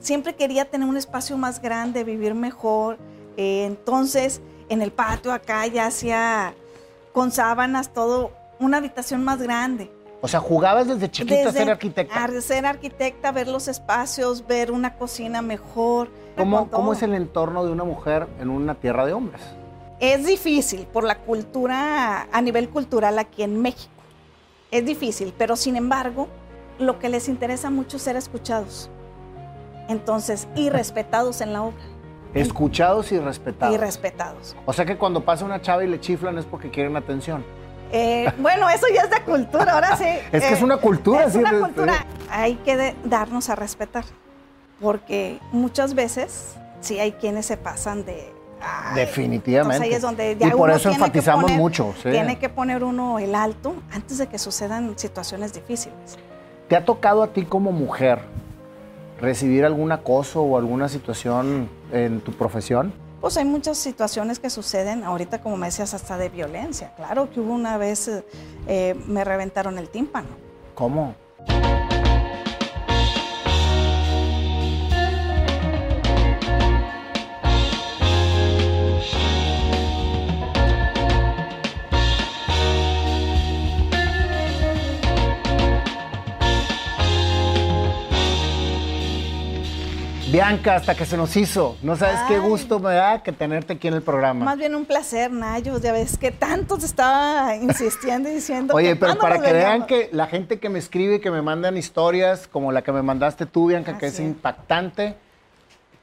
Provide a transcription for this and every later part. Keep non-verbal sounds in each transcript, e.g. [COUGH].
siempre quería tener un espacio más grande, vivir mejor. Eh, entonces, en el patio acá ya hacía con sábanas todo, una habitación más grande. O sea, jugabas desde chiquita a ser arquitecta. A ser arquitecta, ver los espacios, ver una cocina mejor. ¿Cómo, ¿Cómo es el entorno de una mujer en una tierra de hombres? Es difícil por la cultura, a nivel cultural aquí en México. Es difícil, pero sin embargo, lo que les interesa mucho es ser escuchados. Entonces, y respetados en la obra. Escuchados y respetados. Y respetados. O sea que cuando pasa una chava y le chiflan es porque quieren atención. Eh, bueno, eso ya es de cultura, ahora sí. [LAUGHS] es que es una cultura, es una cultura. Hay que darnos a respetar, porque muchas veces sí hay quienes se pasan de... Definitivamente. Ahí es donde y por eso enfatizamos mucho. Tiene que poner uno el alto antes de que sucedan situaciones difíciles. ¿Te ha tocado a ti como mujer recibir algún acoso o alguna situación en tu profesión? Pues hay muchas situaciones que suceden, ahorita como me decías, hasta de violencia. Claro que hubo una vez, eh, me reventaron el tímpano. ¿Cómo? Bianca, hasta que se nos hizo. No sabes qué gusto me da que tenerte aquí en el programa. Más bien un placer, Nayo. Ya ves que tanto te estaba insistiendo y diciendo. Oye, pero para que vean que la gente que me escribe y que me mandan historias, como la que me mandaste tú, Bianca, que es impactante,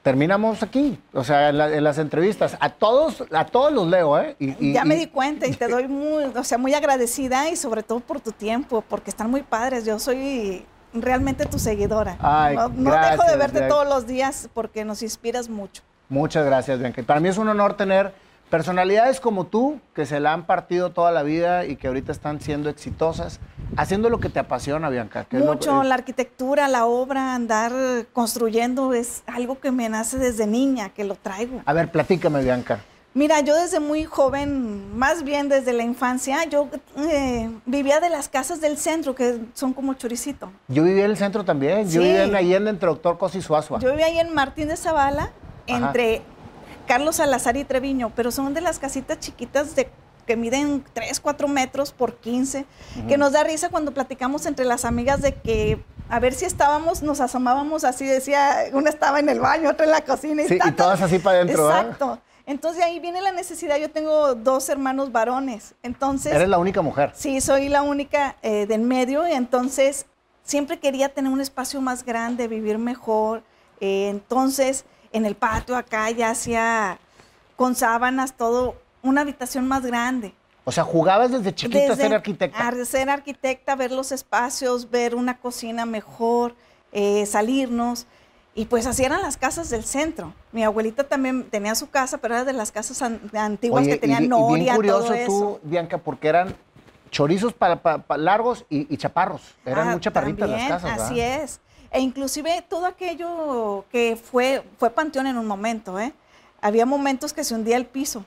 terminamos aquí, o sea, en, las entrevistas. A todos, a todos los leo, ¿eh? ya me di cuenta y te doy muy, o sea, muy agradecida y sobre todo por tu tiempo, porque están muy padres. Yo soy realmente tu seguidora. no, dejo de verte todos los días porque nos inspiras mucho. Muchas gracias, Bianca. Para mí es un honor tener personalidades como tú, que se la han partido toda la vida y que ahorita están siendo exitosas, haciendo lo que te apasiona, Bianca. Mucho, la arquitectura, la obra, andar construyendo es algo que me nace desde niña, que lo traigo. A ver, platícame, Bianca. Mira, yo desde muy joven, más bien desde la infancia, yo eh, vivía de las casas del centro, que son como choricito. Yo vivía en el centro también. Yo vivía en Allende, entre Doctor Cosi y Suazua. Yo vivía ahí en Martín de Zavala, entre Carlos Salazar y Treviño, pero son de las casitas chiquitas de que miden 3, 4 metros por 15, que nos da risa cuando platicamos entre las amigas de que a ver si estábamos, nos asomábamos así, decía, una estaba en el baño, otra en la cocina. Y, sí, y todas así para adentro. Exacto. Entonces ahí viene la necesidad. Yo tengo dos hermanos varones. Entonces. ¿Eres la única mujer? Sí, soy la única eh, del medio. Y entonces siempre quería tener un espacio más grande, vivir mejor. Eh, entonces en el patio acá ya hacía con sábanas todo, una habitación más grande. O sea, jugabas desde chiquita a ser arquitecta. A ser arquitecta, ver los espacios, ver una cocina mejor, eh, salirnos. Y pues así eran las casas del centro. Mi abuelita también tenía su casa, pero era de las casas antiguas que tenían noria, y bien curioso tú, Bianca, porque eran chorizos para, largos y, chaparros. Eran ah, muy chaparritas las casas. Así es. E inclusive todo aquello que fue, fue panteón en un momento, ¿eh? Había momentos que se hundía el piso.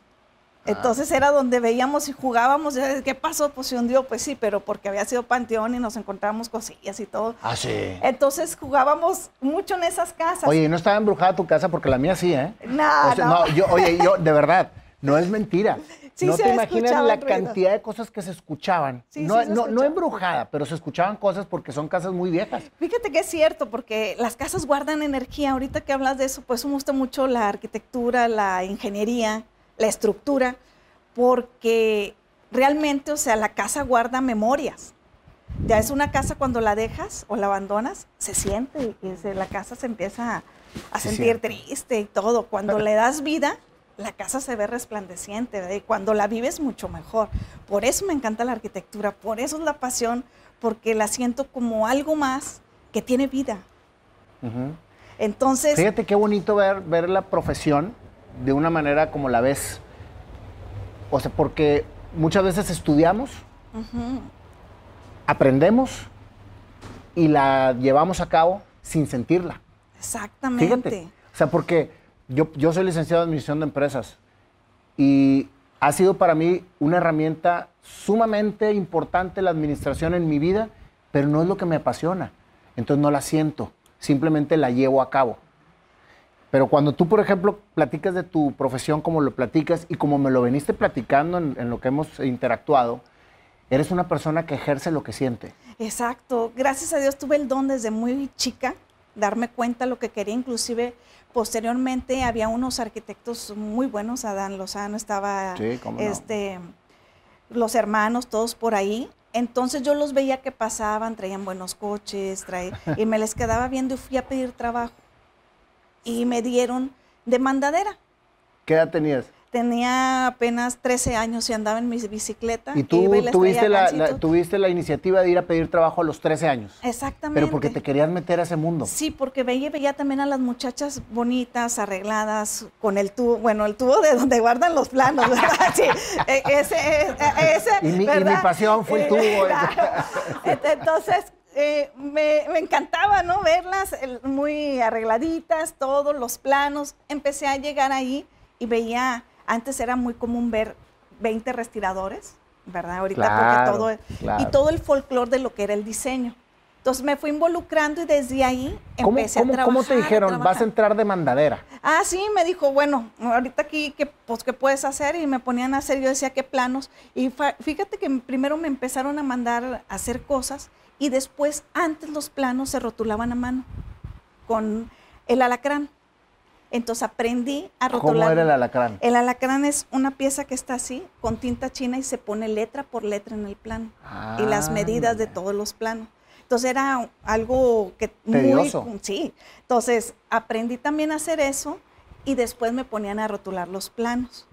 Entonces era donde veíamos y jugábamos. ¿Qué pasó? Pues se hundió. Pues sí, pero porque había sido panteón y nos encontrábamos cosillas y todo. Ah, sí. Entonces jugábamos mucho en esas casas. Oye, no estaba embrujada tu casa porque la mía sí, ¿eh? No, no. yo, oye, yo, de verdad, no es mentira. [LAUGHS] Sí, no te imaginas la cantidad de cosas que se escuchaban. Sí, no, no, no, embrujada, pero se escuchaban cosas porque son casas muy viejas. Fíjate que es cierto, porque las casas guardan energía. Ahorita que hablas de eso, pues me gusta mucho la arquitectura, la ingeniería la estructura, porque realmente, o sea, la casa guarda memorias. Ya es una casa cuando la dejas o la abandonas, se siente y la casa se empieza a, sentir triste y todo. Cuando le das vida, la casa se ve resplandeciente y cuando la vives mucho mejor. Por eso me encanta la arquitectura, por eso es la pasión, porque la siento como algo más que tiene vida. Entonces... Fíjate qué bonito ver, ver la profesión de una manera como la ves. O sea, porque muchas veces estudiamos, aprendemos y la llevamos a cabo sin sentirla. Exactamente. Fíjate. O sea, porque yo, yo soy licenciado en Administración de Empresas y ha sido para mí una herramienta sumamente importante la administración en mi vida, pero no es lo que me apasiona. Entonces no la siento, simplemente la llevo a cabo. Pero cuando tú, por ejemplo, platicas de tu profesión como lo platicas y como me lo veniste platicando en, en lo que hemos interactuado, eres una persona que ejerce lo que siente. Exacto. Gracias a Dios tuve el don desde muy chica, darme cuenta lo que quería. Inclusive, posteriormente, había unos arquitectos muy buenos. Adán Lozano estaba, Sí, cómo no. este, los hermanos, todos por ahí. Entonces yo los veía que pasaban, traían buenos coches, traían, y me les quedaba viendo y fui a pedir trabajo. Y me dieron de mandadera. ¿Qué edad tenías? Tenía apenas 13 años y andaba en mi bicicleta. Y tú tuviste la, tuviste la iniciativa de ir a pedir trabajo a los 13 años. Exactamente. Pero porque te querías meter a ese mundo. Sí, porque veía, veía también a las muchachas bonitas, arregladas, con el tubo, bueno, el tubo de donde guardan los planos, ¿verdad? [LAUGHS] Sí, e- ese, e- ese, Y mi- y ¿verdad? mi pasión fue el tubo. [LAUGHS] [LAUGHS] Entonces, eh, me, me encantaba, ¿no? Verlas el- muy arregladitas, todos los planos. Empecé a llegar ahí y veía, antes era muy común ver 20 respiradores, ¿verdad? Ahorita Claro, porque todo, claro. y todo el folclore de lo que era el diseño. Entonces me fui involucrando y desde ahí ¿Cómo, empecé cómo- a trabajar. cómo te a dijeron, trabajar. vas a entrar de mandadera? Ah, sí, me dijo, bueno, ahorita aquí, ¿qué, pues, ¿qué puedes hacer? Y me ponían a hacer, yo decía, ¿qué planos? Y fíjate que primero me empezaron a mandar a hacer cosas y después, antes los planos se rotulaban a mano con el alacrán. Entonces aprendí a rotular. ¿Cómo era el alacrán? El alacrán es una pieza que está así, con tinta china y se pone letra por letra en el plano. y las medidas de todos los planos. Entonces era algo que Tedioso. muy sí. Entonces aprendí también a hacer eso y después me ponían a rotular los planos.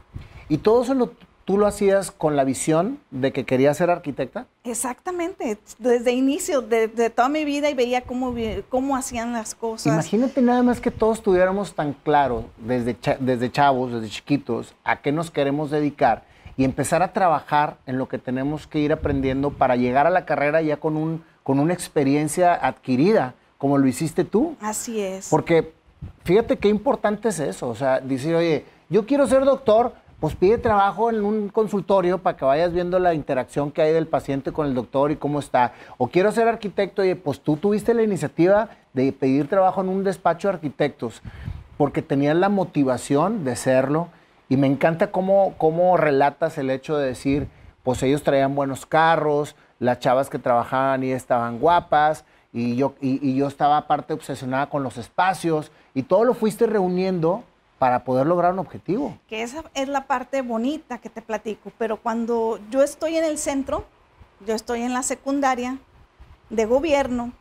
¿Y todo eso lo- tú lo hacías con la visión de que querías ser arquitecta? Exactamente, desde inicio de, de toda mi vida y veía cómo, cómo hacían las cosas. Imagínate nada más que todos tuviéramos tan claro desde, desde chavos, desde chiquitos, a qué nos queremos dedicar y empezar a trabajar en lo que tenemos que ir aprendiendo para llegar a la carrera ya con, un, con una experiencia adquirida, como lo hiciste tú. Así es. Porque fíjate qué importante es eso. O sea, decir, oye, yo quiero ser doctor, pues pide trabajo en un consultorio para que vayas viendo la interacción que hay del paciente con el doctor y cómo está. O quiero ser arquitecto, oye, pues tú tuviste la iniciativa de pedir trabajo en un despacho de arquitectos porque tenías la motivación de serlo. Y me encanta cómo, cómo relatas el hecho de decir, pues ellos traían buenos carros, las chavas que trabajaban y estaban guapas, y yo, y, y yo estaba aparte obsesionada con los espacios, y todo lo fuiste reuniendo para poder lograr un objetivo. que esa es la parte bonita que te platico, pero cuando yo estoy en el centro, yo estoy en la secundaria de gobierno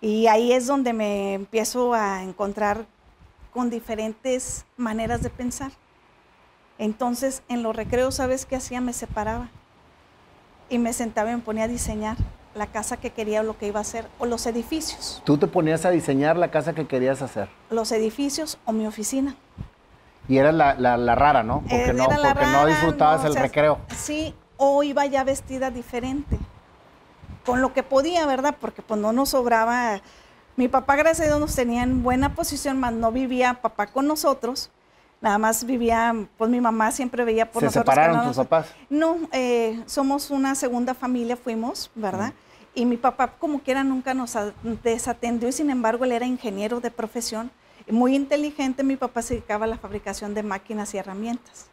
y ahí es donde me empiezo a encontrar con diferentes maneras de pensar. Entonces, en los recreos, ¿sabes qué hacía? Me separaba y me sentaba y me ponía a diseñar la casa que quería o lo que iba a hacer, o los edificios, Tú te ponías a diseñar la casa que querías hacer. los edificios o mi oficina. Y eras la, la- la rara, ¿no? Porque, Eh, no, era la porque no disfrutabas no, el o sea, recreo. Sí, o iba ya vestida diferente, con lo que podía, ¿verdad? Porque pues no nos sobraba. Mi papá, gracias a Dios, nos tenía en buena posición, más no vivía papá con nosotros. Nada más vivía, pues mi mamá siempre veía por ¿Se nosotros. que separaron no tus papás? No, eh, somos una segunda familia, fuimos, ¿verdad? Y mi papá, como quiera, nunca nos desatendió y sin embargo él era ingeniero de profesión. Muy inteligente, mi papá se dedicaba a la fabricación de máquinas y herramientas.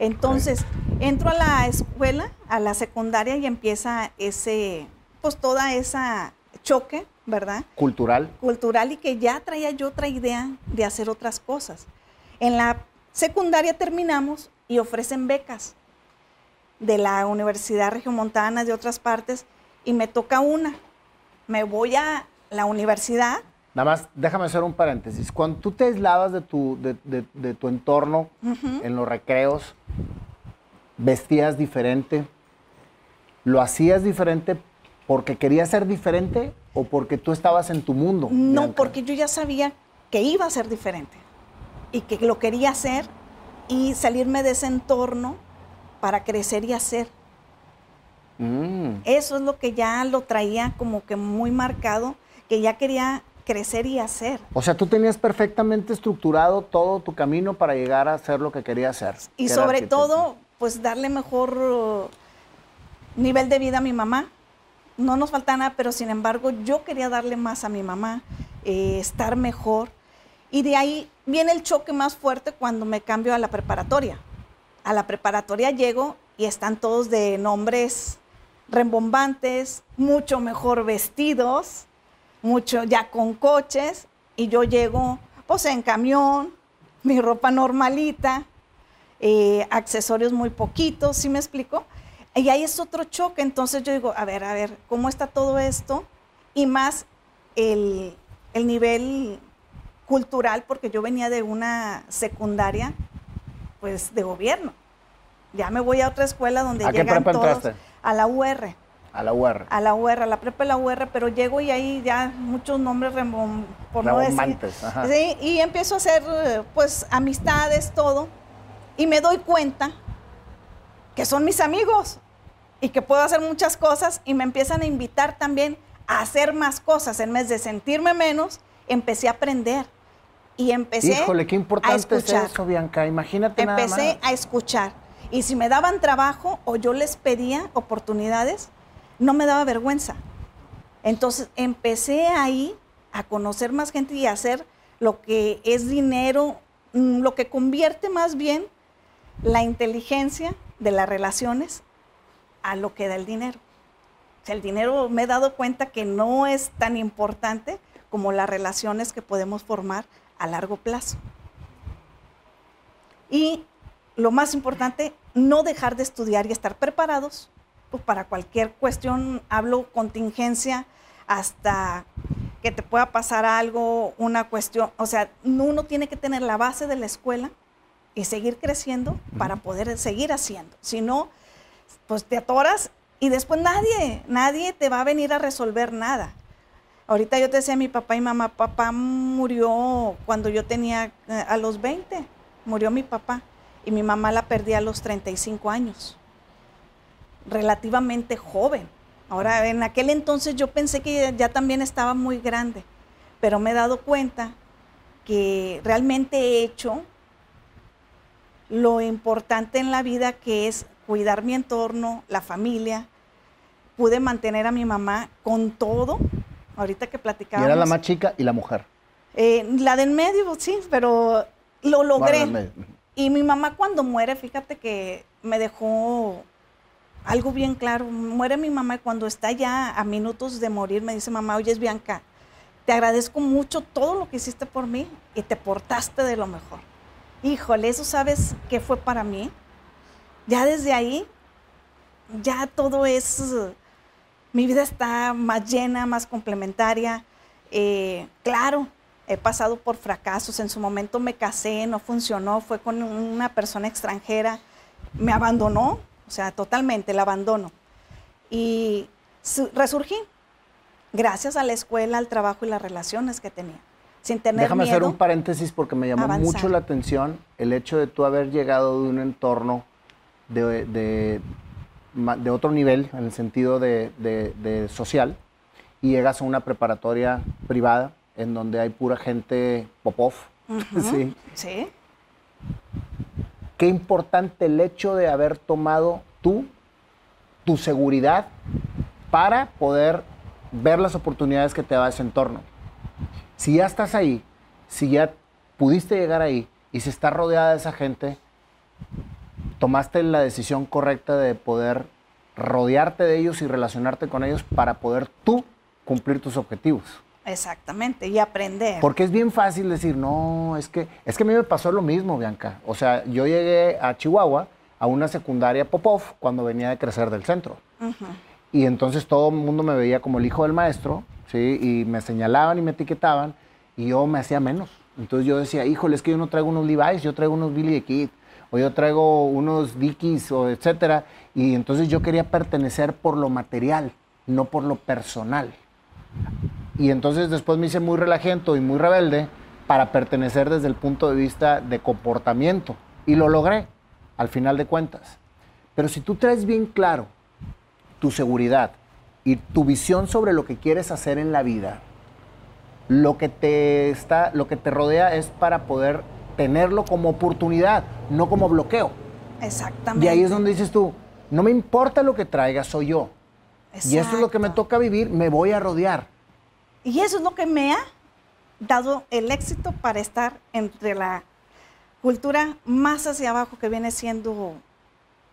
Entonces, entro a la escuela, a la secundaria y empieza ese, pues toda esa choque, ¿verdad? Cultural. cultural y que ya traía yo otra idea de hacer otras cosas. En la secundaria terminamos y ofrecen becas de la Universidad Regiomontana, de otras partes, y me toca una. Me voy a la universidad, Nada más, déjame hacer un paréntesis. Cuando tú te aislabas de tu, de, de- de tu entorno en los recreos, vestías diferente, lo hacías diferente porque querías ser diferente o porque tú estabas en tu mundo. no Bianca? porque yo ya sabía que iba a ser diferente y que lo quería hacer y salirme de ese entorno para crecer y hacer. Mm. Eso es lo que ya lo traía como que muy marcado, que ya quería crecer y hacer. O sea, tú tenías perfectamente estructurado todo tu camino para llegar a hacer lo que querías hacer. Y sobre todo, pues darle mejor uh, nivel de vida a mi mamá. No nos falta nada, pero sin embargo yo quería darle más a mi mamá, eh, estar mejor. Y de ahí viene el choque más fuerte cuando me cambio a la preparatoria. A la preparatoria llego y están todos de nombres rembombantes, mucho mejor vestidos, mucho ya con coches, y yo llego pues en camión, mi ropa normalita, eh, accesorios muy poquitos, ¿sí me explico? Y ahí es otro choque, entonces yo digo, a ver, a ver, ¿cómo está todo esto? Y más el, el nivel cultural, porque yo venía de una secundaria, pues de gobierno. Ya me voy a otra escuela donde ¿A qué llegan prepa todos entraste? a la UR, A la UR. a la UR, a la prepa de la UR, pero llego y ahí ya muchos nombres rembom- por no decir. Ajá. Sí, y empiezo a hacer pues amistades, todo, y me doy cuenta que son mis amigos y que puedo hacer muchas cosas y me empiezan a invitar también a hacer más cosas. En vez de sentirme menos, empecé a aprender y empecé Híjole, qué a importante es escuchar. eso, Bianca. Imagínate nada Empecé más. a escuchar. Y si me daban trabajo o yo les pedía oportunidades, no me daba vergüenza. Entonces empecé ahí a conocer más gente y a hacer lo que es dinero, mm, lo que convierte más bien la inteligencia de las relaciones a lo que da el dinero. O sea, el dinero me he dado cuenta que no es tan importante como las relaciones que podemos formar a largo plazo. Y lo más importante, no dejar de estudiar y estar preparados pues, para cualquier cuestión. Hablo contingencia hasta que te pueda pasar algo, una cuestión. O sea, uno tiene que tener la base de la escuela y seguir creciendo para poder seguir haciendo. Si no, pues te atoras y después nadie, nadie te va a venir a resolver nada. Ahorita yo te decía mi papá y mamá, papá murió cuando yo tenía eh, a los 20, murió mi papá y mi mamá la perdí a los 35 años, relativamente joven. Ahora, en aquel entonces yo pensé que ya también estaba muy grande, pero me he dado cuenta que realmente he hecho lo importante en la vida que es cuidar mi entorno, la familia. Pude mantener a mi mamá con todo. Ahorita que Y platicábamos. era la más chica y la mujer. Eh, la del medio, sí, pero lo logré. Bueno, Y mi mamá cuando muere, fíjate que me dejó algo bien claro. Muere mi mamá y cuando está ya a minutos de morir me dice, mamá, oye, es Bianca, te agradezco mucho todo lo que hiciste por mí y te portaste de lo mejor. Híjole, eso sabes qué fue para mí. Ya desde ahí, ya todo es, mi vida está más llena, más complementaria. Eh, claro, he pasado por fracasos. En su momento me casé, no funcionó, fue con una persona extranjera, me abandonó, o sea, totalmente, el abandono. Y su- resurgí gracias a la escuela, al trabajo y las relaciones que tenía. Sin tener Déjame miedo. hacer un paréntesis porque me llamó avanzar. mucho la atención el hecho de tú haber llegado de un entorno de, de otro nivel, en el sentido de, de- de social, y llegas a una preparatoria privada en donde hay pura gente popov. Ujú, [LAUGHS] sí. Sí, Qué importante el hecho de haber tomado tú tu seguridad para poder ver las oportunidades que te da ese entorno. Si ya estás ahí, si ya pudiste llegar ahí y si estás rodeada de esa gente, tomaste la decisión correcta de poder rodearte de ellos y relacionarte con ellos para poder tú cumplir tus objetivos. exactamente. Y aprender. Porque es bien fácil decir, no, es que, es que a mí me pasó lo mismo, Bianca. O sea, yo llegué a Chihuahua a una secundaria Popov cuando venía de crecer del centro. Y entonces todo el mundo me veía como el hijo del maestro, ¿sí? Y me señalaban y me etiquetaban y yo me hacía menos. Entonces yo decía, híjole, es que yo no traigo unos Levi's, yo traigo unos Billy the Kid, o yo traigo unos Dickies, o etcétera. Y entonces yo quería pertenecer por lo material, no por lo personal. Y entonces después me hice muy relajento y muy rebelde para pertenecer desde el punto de vista de comportamiento. Y lo logré, al final de cuentas. Pero si tú traes bien claro tu seguridad y tu visión sobre lo que quieres hacer en la vida, lo que te está, lo que te rodea es para poder tenerlo como oportunidad, no como bloqueo. Exactamente. Y ahí es donde dices tú, no me importa lo que traiga, soy yo. Y esto es lo que me Exacto. toca vivir, me voy a rodear. Y eso es lo que me ha dado el éxito para estar entre la cultura más hacia abajo que viene siendo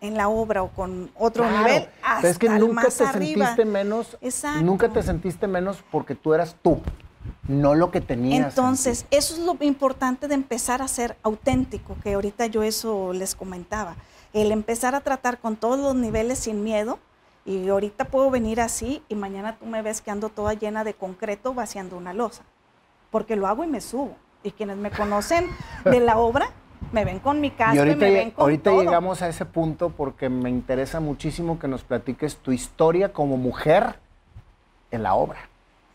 en la obra o con otro nivel. Hasta es que nunca te sentiste menos. Nunca te sentiste menos porque tú eras tú, no lo que tenías. Entonces, eso es lo importante de empezar a ser auténtico, que ahorita yo eso les comentaba. El empezar a tratar con todos los niveles sin miedo. Y ahorita puedo venir así y mañana tú me ves que ando toda llena de concreto vaciando una losa. Porque lo hago y me subo. Y quienes me conocen de la obra me ven con mi casco y, ahorita, me ven con ahorita llegamos a ese punto porque me interesa muchísimo que nos platiques tu historia como mujer en la obra.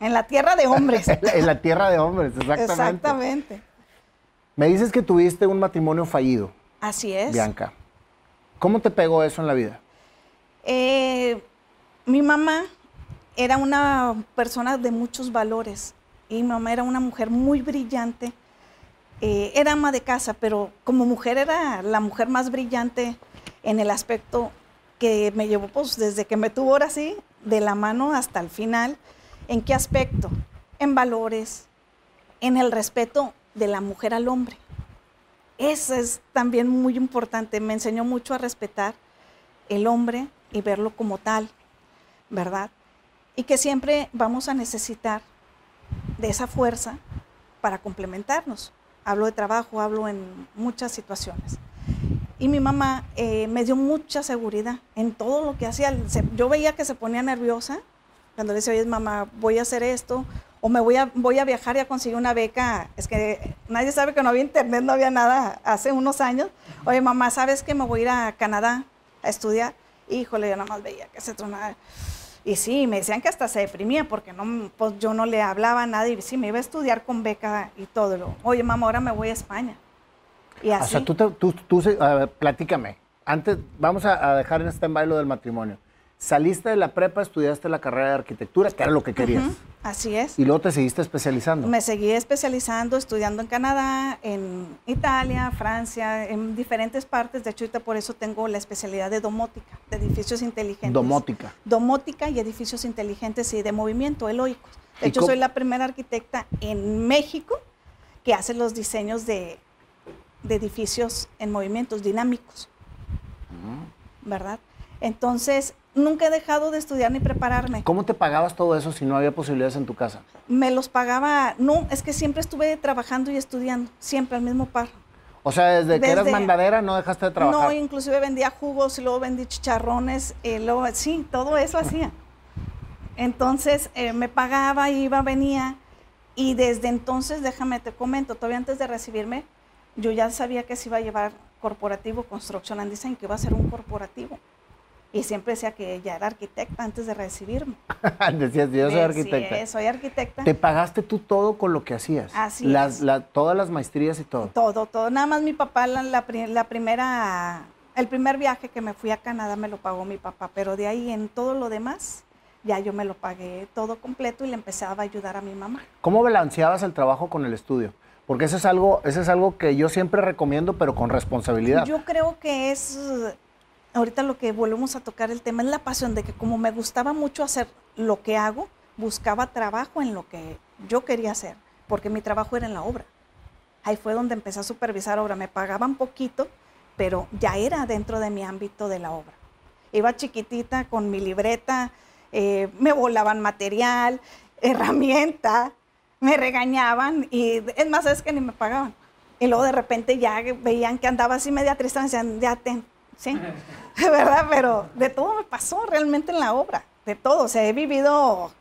En la tierra de hombres. [LAUGHS] en la tierra de hombres, exactamente. Exactamente. Me dices que tuviste un matrimonio fallido. Así es. Bianca. ¿Cómo te pegó eso en la vida? Eh, mi mamá era una persona de muchos valores y mi mamá era una mujer muy brillante eh, era ama de casa, pero como mujer era la mujer más brillante en el aspecto que me llevó pues desde que me tuvo ahora sí, de la mano hasta el final. ¿En qué aspecto? En valores, en el respeto de la mujer al hombre. Eso es también muy importante. Me enseñó mucho a respetar el hombre y verlo como tal, ¿verdad? Y que siempre vamos a necesitar de esa fuerza para complementarnos hablo de trabajo, hablo en muchas situaciones. Y mi mamá eh, me dio mucha seguridad en todo lo que hacía. yo veía que se ponía nerviosa cuando le decía, oye, mamá, voy a hacer esto, o me voy a, voy a viajar y a conseguir una beca. Es que nadie sabe que no había internet, no había nada hace unos años. Oye, mamá, ¿sabes que me voy a ir a Canadá a estudiar? Híjole, yo nada más veía que se tronaba. Y sí, me decían que hasta se deprimía porque no, pues yo no le hablaba a nadie. Y sí, me iba a estudiar con beca y todo. Oye, mamá, ahora me voy a España. Y así. O sea, tú, tú, tú, platícame. Antes, vamos a, dejar en este bailo del matrimonio. Saliste de la prepa, estudiaste la carrera de arquitectura, que era lo que querías. Así es. Y luego te seguiste especializando. Me seguí especializando, estudiando en Canadá, en Italia, Francia, en diferentes partes. De hecho, ahorita por eso tengo la especialidad de domótica, de edificios inteligentes. Domótica. Domótica y edificios inteligentes y de movimiento eloicos. De hecho, soy la primera arquitecta en México que hace los diseños de, de edificios en movimientos dinámicos. ¿Verdad? Entonces, nunca he dejado de estudiar ni prepararme. ¿Cómo te pagabas todo eso si no había posibilidades en tu casa? Me los pagaba, no, es que siempre estuve trabajando y estudiando, siempre al mismo par. O sea, desde, que eras mandadera no dejaste de trabajar. No, inclusive vendía jugos y luego vendí chicharrones, y luego, sí, todo eso hacía. Entonces eh, me pagaba, iba, venía, y desde entonces, déjame te comento, todavía antes de recibirme, yo ya sabía que se iba a llevar corporativo Construction and Design, que iba a ser un corporativo. Y siempre decía que ella era arquitecta antes de recibirme. [LAUGHS] Decías, yo soy arquitecta. Sí, soy arquitecta. ¿Te pagaste tú todo con lo que hacías? Así las, todas las maestrías y todo. Todo, todo. Nada más mi papá, la, la, primera, el primer viaje que me fui a Canadá me lo pagó mi papá, pero de ahí en todo lo demás, ya yo me lo pagué todo completo y le empezaba a ayudar a mi mamá. ¿Cómo balanceabas el trabajo con el estudio? Porque eso es algo, eso es algo que yo siempre recomiendo, pero con responsabilidad. Yo creo que es ahorita lo que volvemos a tocar el tema es la pasión de que como me gustaba mucho hacer lo que hago, buscaba trabajo en lo que yo quería hacer, porque mi trabajo era en la obra. Ahí fue donde empecé a supervisar obra. Me pagaban poquito, pero ya era dentro de mi ámbito de la obra. Iba chiquitita con mi libreta, eh, me volaban material, [LAUGHS] herramienta, me regañaban y es más, es que ni me pagaban. Y luego de repente ya veían que andaba así media triste, me decían, ya ten, ¿sí? [LAUGHS] ¿Verdad? Pero de todo me pasó realmente en la obra, de todo, o sea, he vivido...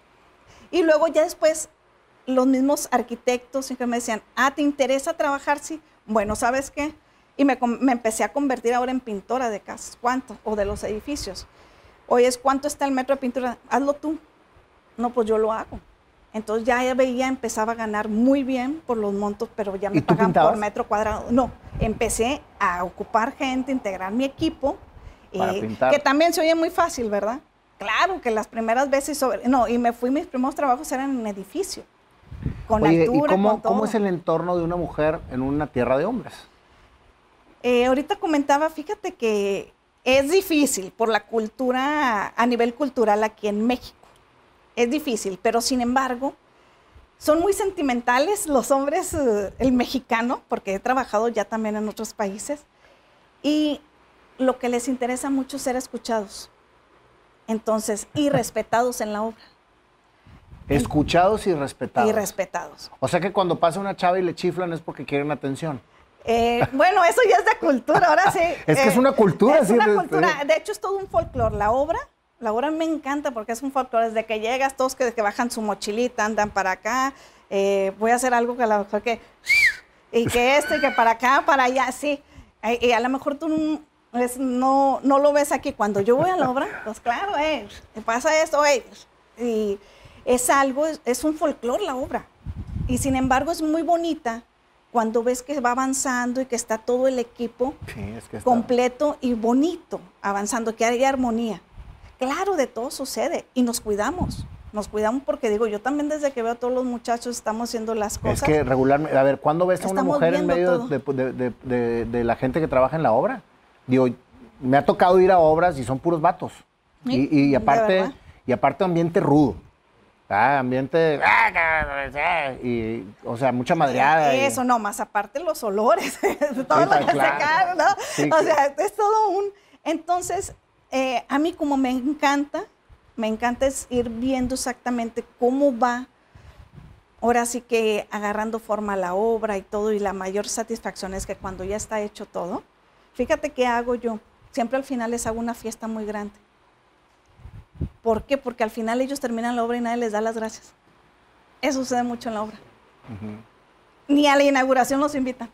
Y luego ya después los mismos arquitectos me decían, ah, ¿te interesa trabajar? Sí. Bueno, ¿sabes qué? Y me, empecé a convertir ahora en pintora de casas. ¿Cuánto? O de los edificios. Oye, ¿cuánto está el metro de pintura? Hazlo tú. No, pues yo lo hago. Entonces ya veía, empezaba a ganar muy bien por los montos, pero ya me pagan por metro cuadrado. No, empecé a ocupar gente, integrar mi equipo, eh, que también se oye muy fácil, ¿verdad? Claro que las primeras veces sobre, no, y me fui, mis primeros trabajos eran en edificio, con altura, ¿y cómo, cómo es el entorno de una mujer en una tierra de hombres? Eh, ahorita comentaba, fíjate que es difícil por la cultura, a nivel cultural aquí en México es difícil, pero sin embargo, son muy sentimentales los hombres, eh, el mexicano, porque he trabajado ya también en otros países, y lo que les interesa mucho es ser escuchados. Entonces, y [LAUGHS] respetados en la obra. Escuchados y respetados. Y respetados. O sea que cuando pasa una chava y le chiflan es porque quieren atención. Eh, bueno, eso ya es de cultura, ahora sí. [LAUGHS] es que es una cultura, es una cultura. De hecho, es todo un folclore. La obra, la obra me encanta porque es un folclore. Desde que llegas, todos que, que bajan su mochilita, andan para acá. Eh, voy a hacer algo que a lo mejor que. [LAUGHS] Y que esto, y que para acá, para allá, sí. Y a lo mejor tú no, no lo ves aquí. Cuando yo voy a la obra, pues claro, eh, pasa esto, eh. Y es algo, es, un folclore la obra. Y sin embargo es muy bonita cuando ves que va avanzando y que está todo el equipo completo y bonito avanzando, que hay armonía. Claro, de todo sucede y nos cuidamos. Nos cuidamos porque digo, yo también desde que veo a todos los muchachos estamos haciendo las cosas. Es que regularmente, a ver, ¿cuándo ves a una mujer en medio de, de, la gente que trabaja en la obra? Digo, me ha tocado ir a obras y son puros vatos. y, aparte, y aparte ambiente rudo. Ah, ambiente. Ah, y, o sea, mucha madreada. Eso, no, más aparte los olores. [LAUGHS] todo lo que claro. ¿no? o sea, es todo un. Entonces, eh, a mí, como me encanta, me encanta es ir viendo exactamente cómo va. Ahora sí que agarrando forma la obra y todo, y la mayor satisfacción es que cuando ya está hecho todo, fíjate qué hago yo. Siempre al final les hago una fiesta muy grande ¿Por qué? Porque al final ellos terminan la obra y nadie les da las gracias. Eso sucede mucho en la obra. Ni a la inauguración los invitan.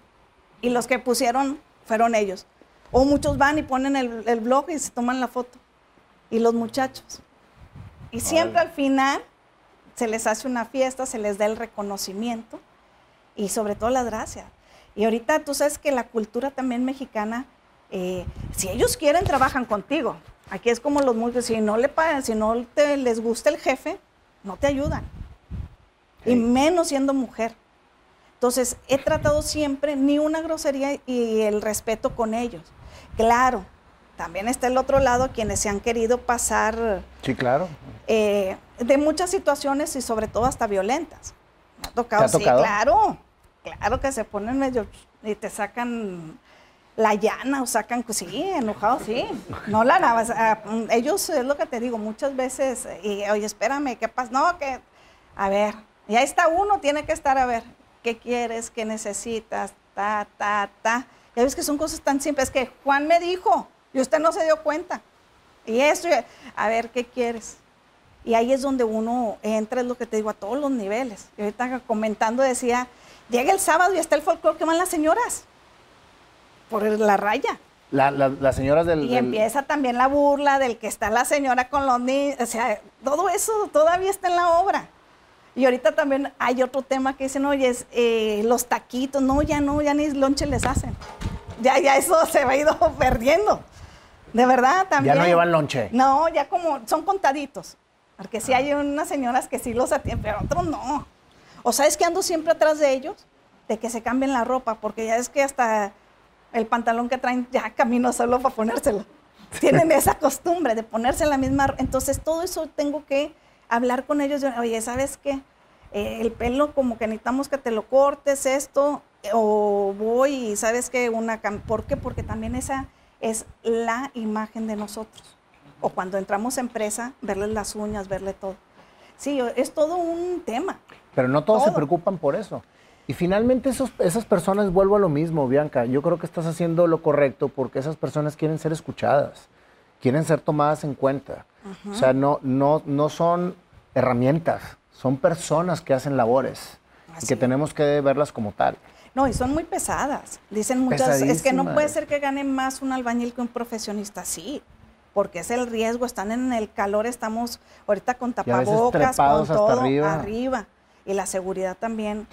Y los que pusieron fueron ellos. O muchos van y ponen el, blog y se toman la foto. Y los muchachos. Y siempre al final se les hace una fiesta, se les da el reconocimiento y sobre todo las gracias. Y ahorita tú sabes que la cultura también mexicana, eh, si ellos quieren, trabajan contigo. Aquí es como los músicos, si no le pagan, si no te, les gusta el jefe, no te ayudan. Y menos siendo mujer. Entonces, he tratado siempre ni una grosería y el respeto con ellos. Claro, también está el otro lado, quienes se han querido pasar. Sí, claro. Eh, de muchas situaciones y sobre todo hasta violentas. Me ha tocado, sí, claro. Claro que se ponen medio y te sacan la llana o sacan, pues sí, enojados, sí. No la navas. ellos, es lo que te digo, muchas veces, y oye, espérame, ¿qué pasa? No, que, a ver, ya está uno, tiene que estar a ver, ¿qué quieres? ¿Qué necesitas? Ta, ta, ta. Ya ves que son cosas tan simples que Juan me dijo y usted no se dio cuenta. Y eso, a ver, ¿qué quieres? Y ahí es donde uno entra, es lo que te digo, a todos los niveles. Y ahorita comentando decía, llega el sábado y está el folclore que van las señoras por la raya. las señoras del... Y empieza también la burla del que está la señora con los niños, o sea, todo eso todavía está en la obra. Y ahorita también hay otro tema que dicen, oye, es, eh, los taquitos, no, ya no, ya ni lonche les hacen. Ya, ya eso [LAUGHS] se va ido perdiendo. De verdad, también. Ya no llevan lonche. No, ya como, son contaditos. Porque sí hay unas señoras que sí los atienden, pero otros no. O sabes que ando siempre atrás de ellos, de que se cambien la ropa, porque ya es que hasta el pantalón que traen ya camino solo para ponérselo. [LAUGHS] Tienen esa costumbre de ponerse la misma. Entonces, todo eso tengo que hablar con ellos. Oye, ¿sabes qué? Eh, el pelo, como que necesitamos que te lo cortes, esto, o voy y sabes que una. ¿Por qué? Porque también esa es la imagen de nosotros. O cuando entramos a empresa, verles las uñas, verle todo. Sí, es todo un tema. Pero no todos se preocupan por eso. Y finalmente esos, esas personas, vuelvo a lo mismo, Bianca, yo creo que estás haciendo lo correcto porque esas personas quieren ser escuchadas, quieren ser tomadas en cuenta. O sea, no, no, no son herramientas, son personas que hacen labores y que tenemos que verlas como tal. No, y son muy pesadas. Dicen muchas, es que no puede ser que gane más un albañil que un profesionista, sí, porque es el riesgo, están en el calor, estamos ahorita con tapabocas, con todo arriba. arriba. Y la seguridad también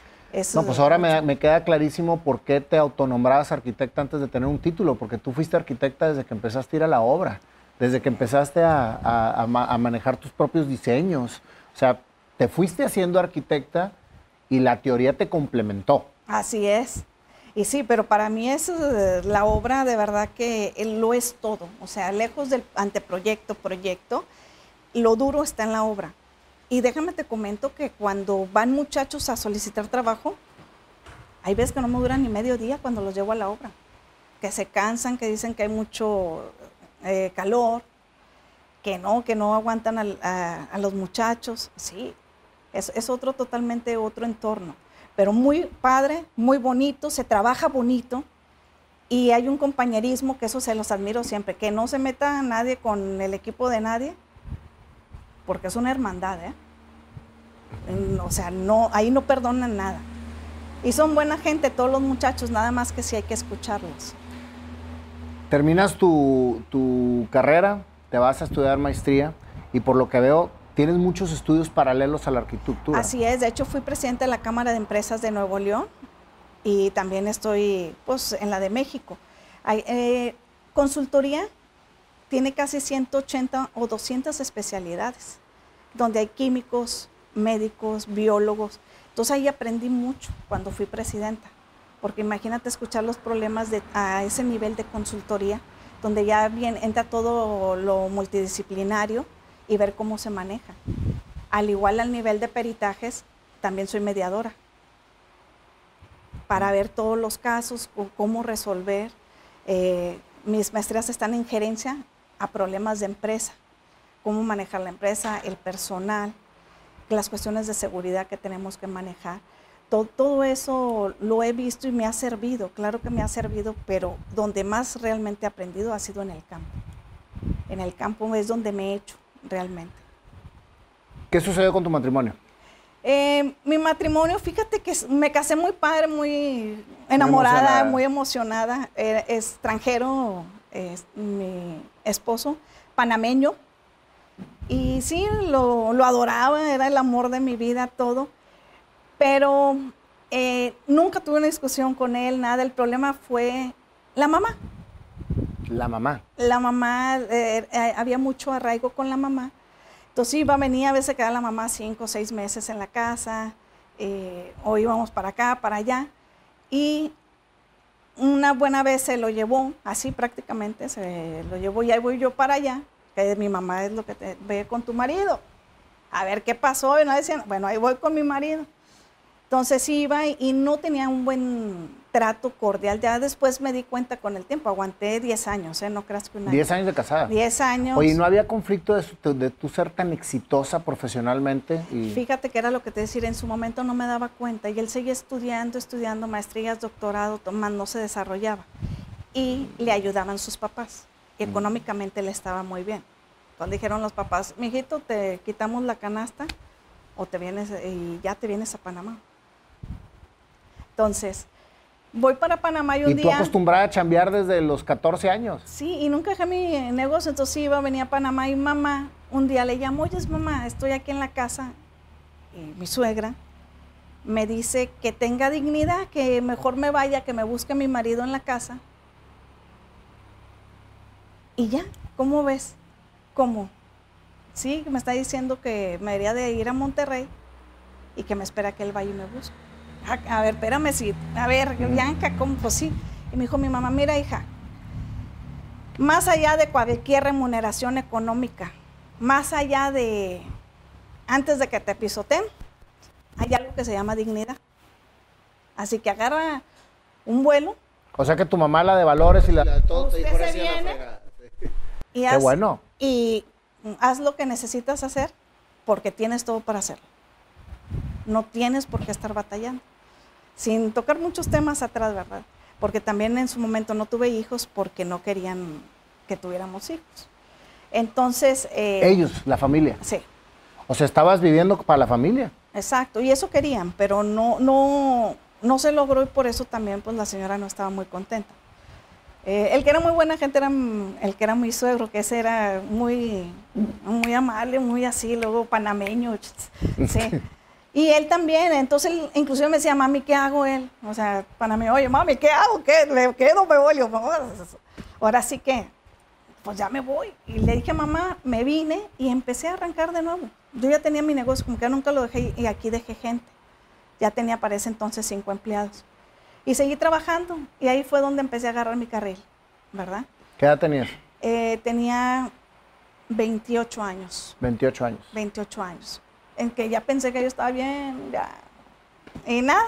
no, pues ahora me, queda clarísimo por qué te autonombrabas arquitecta antes de tener un título, porque tú fuiste arquitecta desde que empezaste a ir a la obra, desde que empezaste a, manejar tus propios diseños. O sea, te fuiste haciendo arquitecta y la teoría te complementó. Así es. Y sí, pero para mí es eh, la obra de verdad que lo es todo. O sea, lejos del anteproyecto, proyecto, lo duro está en la obra Y déjame te comento que cuando van muchachos a solicitar trabajo, hay veces que no me duran ni medio día cuando los llevo a la obra, que se cansan, que dicen que hay mucho eh, calor, que no, que no aguantan a, los muchachos. Sí, es, es otro totalmente otro entorno, pero muy padre, muy bonito, se trabaja bonito y hay un compañerismo que eso se los admiro siempre, que no se meta nadie con el equipo de nadie, porque es una hermandad, ¿eh? O sea, no, ahí no perdonan nada. Y son buena gente todos los muchachos, nada más que si hay que escucharlos. Terminas tu, tu carrera, te vas a estudiar maestría y por lo que veo tienes muchos estudios paralelos a la arquitectura. Así es, de hecho fui presidente de la Cámara de Empresas de Nuevo León y también estoy pues, en la de México. Hay, eh, consultoría tiene casi 180 o 200 especialidades, donde hay químicos, médicos, biólogos. Entonces ahí aprendí mucho cuando fui presidenta, porque imagínate escuchar los problemas a ese nivel de consultoría, donde ya bien, entra todo lo multidisciplinario y ver cómo se maneja. Al igual al nivel de peritajes, también soy mediadora para ver todos los casos, cómo resolver. Eh, mis maestrías están en gerencia a problemas de empresa, cómo manejar la empresa, el personal, las cuestiones de seguridad que tenemos que manejar. Todo, todo, eso lo he visto y me ha servido, claro que me ha servido, pero donde más realmente he aprendido ha sido en el campo. En el campo es donde me he hecho realmente. ¿Qué sucedió con tu matrimonio? Eh, mi matrimonio, fíjate que me casé muy padre, muy enamorada, muy emocionada. extranjero, es mi esposo, panameño. Y sí, lo, adoraba, era el amor de mi vida, todo. Pero eh, nunca tuve una discusión con él, nada. El problema fue la mamá. La mamá. La mamá, eh, había mucho arraigo con la mamá. Entonces iba, venía, a veces quedaba la mamá cinco o seis meses en la casa, eh, o íbamos para acá, para allá. Y una buena vez se lo llevó, así prácticamente, se lo llevó y ahí voy yo para allá, que mi mamá es lo que te ve con tu marido. A ver qué pasó, y no decían, bueno, ahí voy con mi marido. Entonces iba y no tenía un buen trato cordial. Ya después me di cuenta con el tiempo, aguanté 10 años, ¿eh? No creas que una... 10 años de casada. 10 años. Oye, ¿no había conflicto de, de tu ser tan exitosa profesionalmente? Fíjate que era lo que te decía, en su momento no me daba cuenta y él seguía estudiando, estudiando maestrías, doctorado, tomando, no se desarrollaba. Y le ayudaban sus papás. Mm. Económicamente le estaba muy bien. Entonces dijeron los papás, mijito, te quitamos la canasta o te vienes y ya te vienes a Panamá. Entonces, voy para Panamá y un día... ¿Y tú acostumbrada a chambear desde los 14 años? Sí, y nunca dejé mi negocio, entonces iba, venía a Panamá y mamá, un día le llamo, oye, mamá, estoy aquí en la casa, y mi suegra me dice que tenga dignidad, que mejor me vaya, que me busque mi marido en la casa. Y ya, ¿cómo ves? ¿Cómo? Sí, me está diciendo que me debería de ir a Monterrey y que me espera que él vaya y me busque a, ver, espérame, si, a ver, Bianca, ¿cómo? Pues sí. Y me dijo mi mamá, mira hija, más allá de cualquier remuneración económica, más allá de, antes de que te pisoteen, hay algo que se llama dignidad. Así que agarra un vuelo. O sea que tu mamá la de valores y la de todo te se viene y haz, Qué bueno. Y haz lo que necesitas hacer porque tienes todo para hacerlo. No tienes por qué estar batallando sin tocar muchos temas atrás, ¿verdad? Porque también en su momento no tuve hijos porque no querían que tuviéramos hijos. Entonces... Eh, Ellos, la familia. Sí. O sea, estabas viviendo para la familia. Exacto, y eso querían, pero no, no, no se logró y por eso también pues la señora no estaba muy contenta. Eh, el que era muy buena gente era el que era muy suegro, que ese era muy, muy amable, muy así, luego panameño. [LAUGHS] Sí. Y él también, entonces inclusive me decía, mami, ¿qué hago él? O sea, para mí, oye, mami, ¿qué hago? ¿Qué? ¿Le quedo? ¿Me voy? ahora sí que, pues ya me voy. Y le dije a mamá, me vine y empecé a arrancar de nuevo. Yo ya tenía mi negocio, como que nunca lo dejé y aquí dejé gente. Ya tenía para ese entonces cinco empleados. Y seguí trabajando y ahí fue donde empecé a agarrar mi carril, ¿verdad? ¿Qué edad tenías? Eh, tenía 28 años. 28 años. 28 años. En que ya pensé que yo estaba bien, ya. Y nada,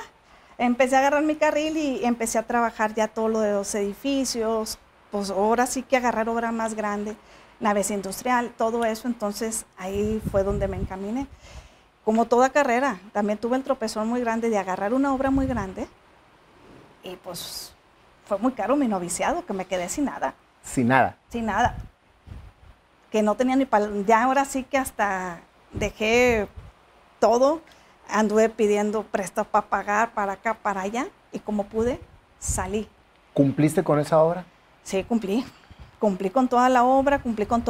empecé a agarrar mi carril y empecé a trabajar ya todo lo de los edificios, pues ahora sí que agarrar obra más grande, naves industrial, todo eso, entonces ahí fue donde me encaminé. Como toda carrera, también tuve el tropezón muy grande de agarrar una obra muy grande y pues fue muy caro mi noviciado, que me quedé sin nada. Sin nada. Sin nada. Que no tenía ni para... Ya ahora sí que hasta dejé todo, anduve pidiendo préstamo para pagar, para acá, para allá, y como pude, salí. ¿Cumpliste con esa obra? Sí, cumplí. Cumplí con toda la obra, cumplí con,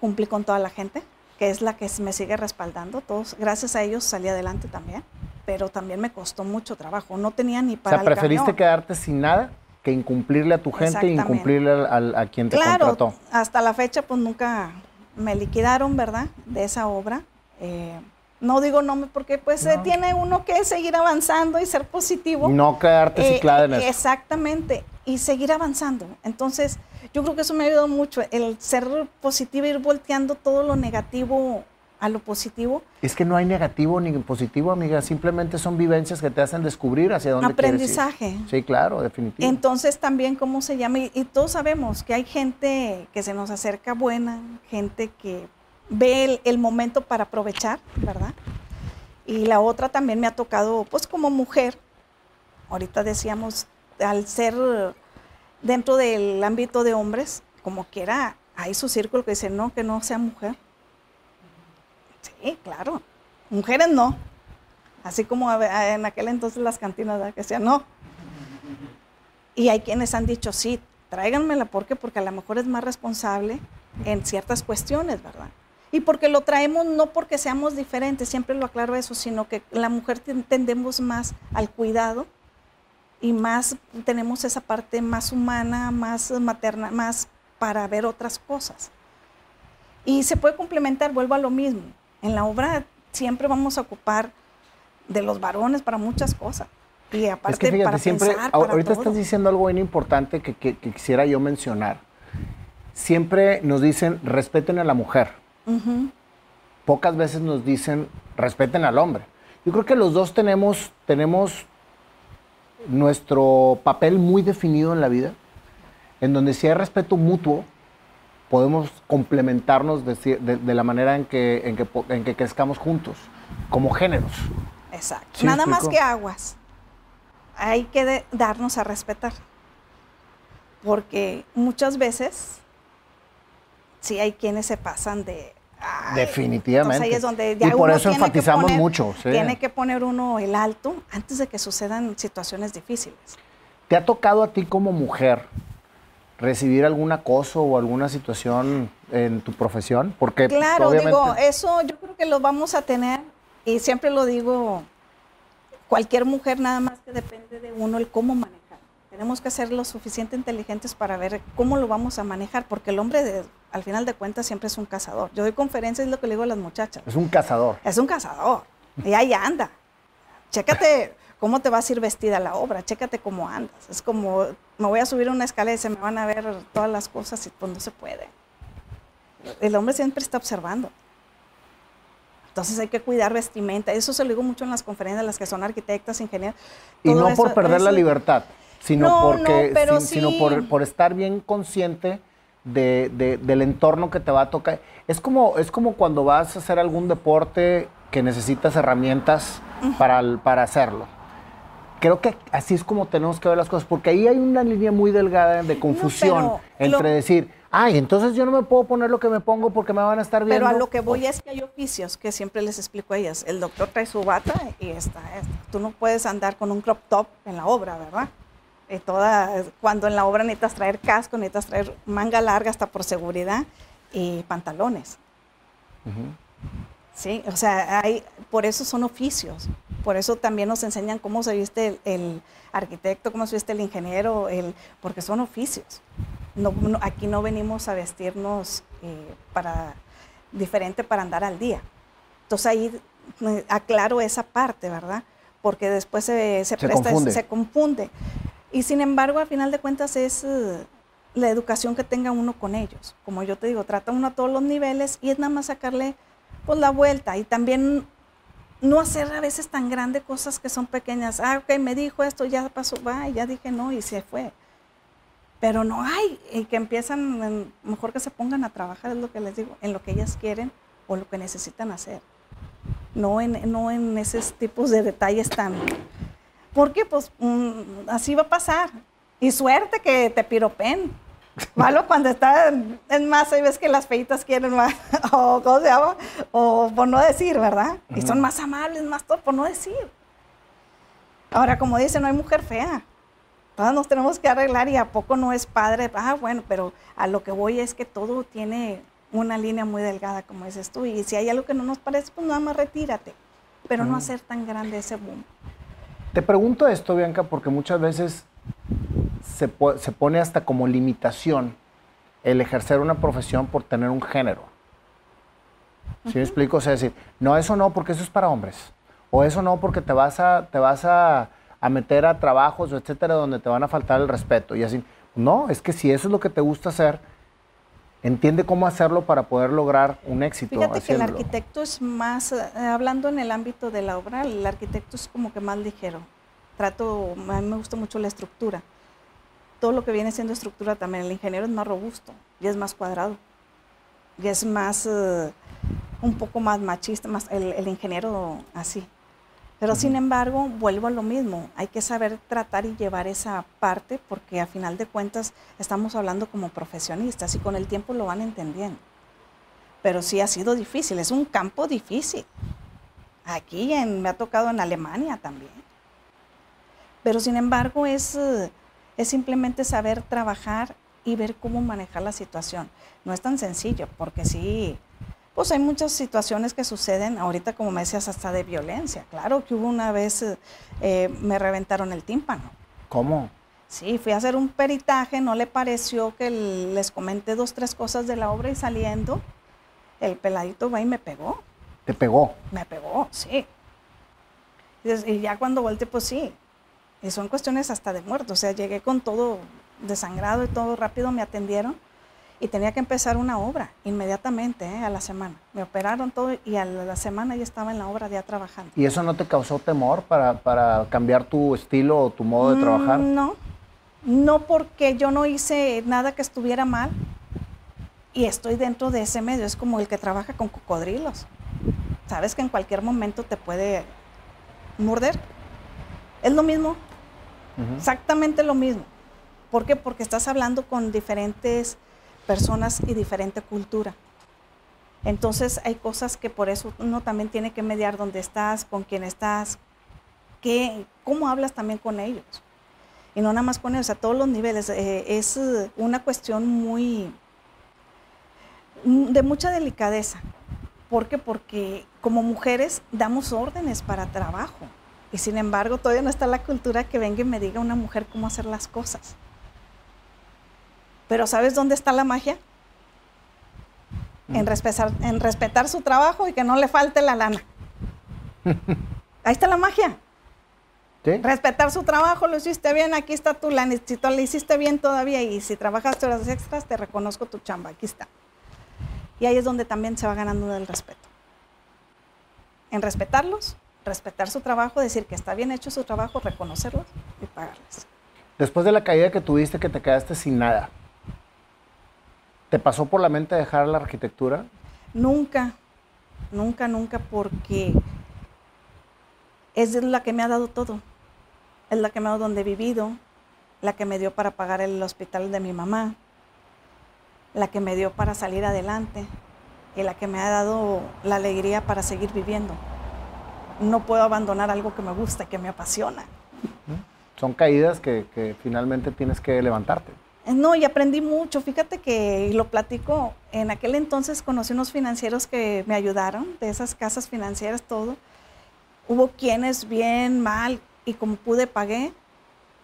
cumplí con toda la gente, que es la que me sigue respaldando. Todos, gracias a ellos salí adelante también, pero también me costó mucho trabajo. No tenía ni para. O sea, preferiste quedarte sin nada que incumplirle a tu gente e incumplirle a, quien te claro, contrató. Hasta la fecha, pues nunca me liquidaron, ¿verdad? De esa obra. Eh, no digo no porque pues eh, tiene uno que seguir avanzando y ser positivo. No quedarte eh, ciclada en eso. Exactamente, y seguir avanzando. Entonces, yo creo que eso me ha ayudado mucho, el ser positivo, ir volteando todo lo negativo a lo positivo. Es que no hay negativo ni positivo, amiga, simplemente son vivencias que te hacen descubrir hacia dónde Aprendizaje. quieres ir. Sí, claro, definitivamente. Entonces también, ¿cómo se llama? Y, todos sabemos que hay gente que se nos acerca buena, gente que ve el, momento para aprovechar, ¿verdad? Y la otra también me ha tocado, pues como mujer, ahorita decíamos, al ser dentro del ámbito de hombres, como quiera, hay su círculo que dice, no, que no sea mujer Sí, claro. Mujeres no. Así como en aquel entonces las cantinas que decían no. Y hay quienes han dicho, sí, tráiganmela porque porque a lo mejor es más responsable en ciertas cuestiones, ¿verdad? Y porque lo traemos no porque seamos diferentes, siempre lo aclaro eso, sino que la mujer tendemos más al cuidado y más tenemos esa parte más humana, más materna, más para ver otras cosas. Y se puede complementar, vuelvo a lo mismo. En la obra siempre vamos a ocupar de los varones para muchas cosas. Y aparte es que para siempre, pensar, ahorita estás diciendo algo bien importante que, quisiera yo mencionar. Siempre nos dicen respeten a la mujer. Pocas veces nos dicen respeten al hombre. Yo creo que los dos tenemos, tenemos nuestro papel muy definido en la vida, en donde si hay respeto mutuo, podemos complementarnos de, la manera en que, en, que, en que crezcamos juntos, como géneros. Exacto. Nada más que aguas. Hay que darnos a respetar. Porque muchas veces sí hay quienes se pasan de... Definitivamente. Ahí es donde y por eso enfatizamos mucho. Tiene que poner uno el alto antes de que sucedan situaciones difíciles. ¿Te ha tocado a ti como mujer recibir algún acoso o alguna situación en tu profesión? Porque claro, digo, eso yo creo que lo vamos a tener y siempre lo digo, cualquier mujer nada más que depende de uno el cómo manejar. Tenemos que ser lo suficiente inteligentes para ver cómo lo vamos a manejar, porque el hombre al final de cuentas siempre es un cazador. Yo doy conferencias, es lo que le digo a las muchachas. Es un cazador. Es un cazador. Y ahí anda. Chécate cómo te vas a ir vestida a la obra, chécate cómo andas. Es como, me voy a subir una escalera y se me van a ver todas las cosas y pues no se puede. El hombre siempre está observando. Entonces hay que cuidar vestimenta. Eso se lo digo mucho en las conferencias, las que son arquitectas, ingenieros. Y no por perder la libertad, sino, porque, sino por, por, estar bien consciente de, del entorno que te va a tocar. Es como, es como cuando vas a hacer algún deporte que necesitas herramientas para, para hacerlo creo que así es como tenemos que ver las cosas, porque ahí hay una línea muy delgada de confusión entre decir, ay, entonces yo no me puedo poner lo que me pongo porque me van a estar viendo. Pero a lo que voy es que hay oficios que siempre les explico a ellas. El doctor trae su bata y está, Tú no puedes andar con un crop top en la obra, ¿verdad? Y toda, cuando en la obra necesitas traer casco, necesitas traer manga larga hasta por seguridad y pantalones. Sí, o sea, hay, por eso son oficios. Por eso también nos enseñan cómo se viste el, arquitecto, cómo se viste el ingeniero, el, porque son oficios. No, aquí no venimos a vestirnos eh, para, diferente para andar al día. Entonces ahí eh, aclaro esa parte, ¿verdad? Porque después se, se, presta, confunde. se confunde. Y sin embargo, al final de cuentas es eh, la educación que tenga uno con ellos. Como yo te digo, trata uno a todos los niveles y es nada más sacarle pues la vuelta. Y también no hacer a veces tan grande cosas que son pequeñas. Ah, ok, me dijo esto, ya pasó, va, ya dije no y se fue. Pero no hay, y que empiezan, mejor que se pongan a trabajar, es lo que les digo, en lo que ellas quieren o lo que necesitan hacer. No en, no en esos tipos de detalles tan... Porque pues mm, así va a pasar. Y suerte que te piropen. Malo cuando está en masa y ves que las feitas quieren más, [LAUGHS] o ¿cómo se llama? O por no decir, ¿verdad? Y son más amables, más todo, por no decir. Ahora, como dice, no hay mujer fea. Todas nos tenemos que arreglar y a poco no es padre. Ah, bueno, pero a lo que voy es que todo tiene una línea muy delgada, como dices tú. Y si hay algo que no nos parece, pues nada más retírate. Pero no hacer tan grande ese boom. Te pregunto esto, Bianca, porque muchas veces se, pone hasta como limitación el ejercer una profesión por tener un género. ¿Sí me explico? O sea, decir, no, eso no, porque eso es para hombres. O eso no, porque te vas a, te vas a, meter a trabajos, etcétera, donde te van a faltar el respeto. Y así, no, es que si eso es lo que te gusta hacer, entiende cómo hacerlo para poder lograr un éxito. Fíjate que el arquitecto es más, eh, hablando en el ámbito de la obra, el arquitecto es como que más ligero. Trato, a mí me gusta mucho la estructura todo lo que viene siendo estructura también. El ingeniero es más robusto y es más cuadrado. Y es más, eh, un poco más machista, más el, ingeniero así. Pero sin embargo, vuelvo a lo mismo. Hay que saber tratar y llevar esa parte porque a final de cuentas estamos hablando como profesionistas y con el tiempo lo van entendiendo. Pero sí ha sido difícil, es un campo difícil. Aquí me ha tocado en Alemania también. Pero sin embargo es, eh, es simplemente saber trabajar y ver cómo manejar la situación. No es tan sencillo, porque sí, pues hay muchas situaciones que suceden, ahorita como me decías, hasta de violencia. Claro que hubo una vez, eh, me reventaron el tímpano. ¿Cómo? Sí, fui a hacer un peritaje, no le pareció que les comenté dos, tres cosas de la obra y saliendo, el peladito va y me pegó. ¿Te pegó? Me pegó, sí. Y ya cuando volteé, pues sí, y son cuestiones hasta de muerto. O sea, llegué con todo desangrado y todo rápido, me atendieron y tenía que empezar una obra inmediatamente, ¿eh? a la semana. Me operaron todo y a la semana ya estaba en la obra ya trabajando. ¿Y eso no te causó temor para, para cambiar tu estilo o tu modo de mm, trabajar? No, no porque yo no hice nada que estuviera mal y estoy dentro de ese medio. Es como el que trabaja con cocodrilos. Sabes que en cualquier momento te puede morder. Es lo mismo, Exactamente lo mismo. ¿Por qué? Porque estás hablando con diferentes personas y diferente cultura. Entonces hay cosas que por eso uno también tiene que mediar dónde estás, con quién estás, qué, cómo hablas también con ellos. Y no nada más con ellos, a todos los niveles. Eh, es una cuestión muy de mucha delicadeza. ¿Por qué? Porque como mujeres damos órdenes para trabajo. Y sin embargo, todavía no está la cultura que venga y me diga una mujer cómo hacer las cosas. Pero ¿sabes dónde está la magia? En, respetar, en respetar su trabajo y que no le falte la lana. [LAUGHS] Ahí está la magia. Respetar su trabajo, lo hiciste bien, aquí está tu lana. Si tú lo hiciste bien todavía y si trabajaste horas extras, te reconozco tu chamba, aquí está. Y ahí es donde también se va ganando el respeto. En respetarlos respetar su trabajo, decir que está bien hecho su trabajo, reconocerlo y pagarles. Después de la caída que tuviste, que te quedaste sin nada, ¿te pasó por la mente dejar la arquitectura? Nunca, nunca, nunca, porque es la que me ha dado todo. Es la que me ha dado donde he vivido, la que me dio para pagar el hospital de mi mamá, la que me dio para salir adelante y la que me ha dado la alegría para seguir viviendo no puedo abandonar algo que me gusta, que me apasiona. Son caídas que, finalmente tienes que levantarte. Eh, no, y aprendí mucho. Fíjate que lo platico. En aquel entonces conocí unos financieros que me ayudaron, de esas casas financieras, todo. Hubo quienes bien, mal, y como pude pagué.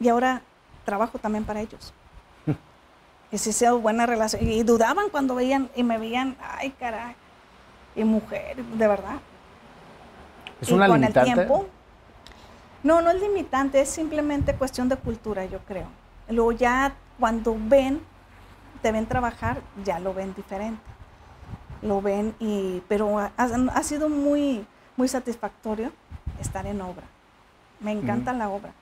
Y ahora trabajo también para ellos. [LAUGHS] y sí sea buena relación. Y dudaban cuando veían y me veían, ay, caray, y mujer, de verdad. ¿Es una con limitante? el tiempo. No, no es limitante, es simplemente cuestión de cultura, yo creo. Luego ya cuando ven, te ven trabajar, ya lo ven diferente. Lo ven y, pero ha, sido muy, muy satisfactorio estar en obra. Me encanta la obra.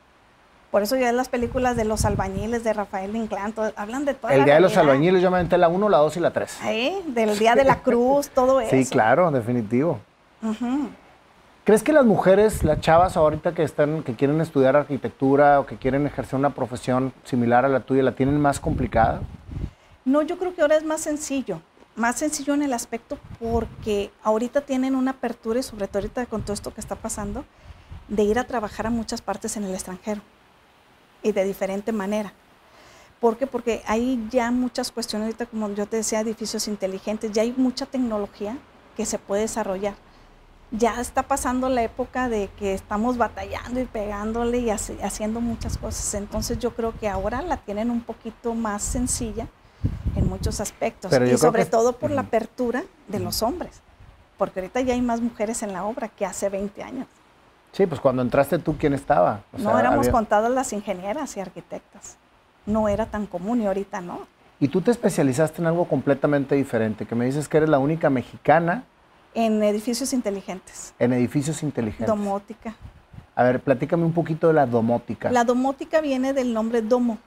Por eso ya las películas de los albañiles de Rafael Inclán, hablan de todo. El Día de los Albañiles, yo me aventé la 1, la 2 y la 3. ¿Eh? Del Día de la [LAUGHS] Cruz, todo eso. Sí, claro, definitivo. ¿Crees que las mujeres, las chavas ahorita que están, que quieren estudiar arquitectura o que quieren ejercer una profesión similar a la tuya, la tienen más complicada? No, yo creo que ahora es más sencillo. Más sencillo en el aspecto porque ahorita tienen una apertura y sobre todo ahorita con todo esto que está pasando, de ir a trabajar a muchas partes en el extranjero y de diferente manera. ¿Por qué? Porque hay ya muchas cuestiones, ahorita como yo te decía, edificios inteligentes, ya hay mucha tecnología que se puede desarrollar. Ya está pasando la época de que estamos batallando y pegándole y haciendo muchas cosas. Entonces yo creo que ahora la tienen un poquito más sencilla en muchos aspectos. y sobre todo por la apertura de los hombres. Porque ahorita ya hay más mujeres en la obra que hace 20 años. Sí, pues cuando entraste tú, ¿quién estaba? no, éramos contadas las ingenieras y arquitectas. No era tan común y ahorita no. Y tú te especializaste en algo completamente diferente, que me dices que eres la única mexicana. En edificios inteligentes. En edificios inteligentes. Domótica. A ver, platícame un poquito de la domótica. La domótica viene del nombre domo.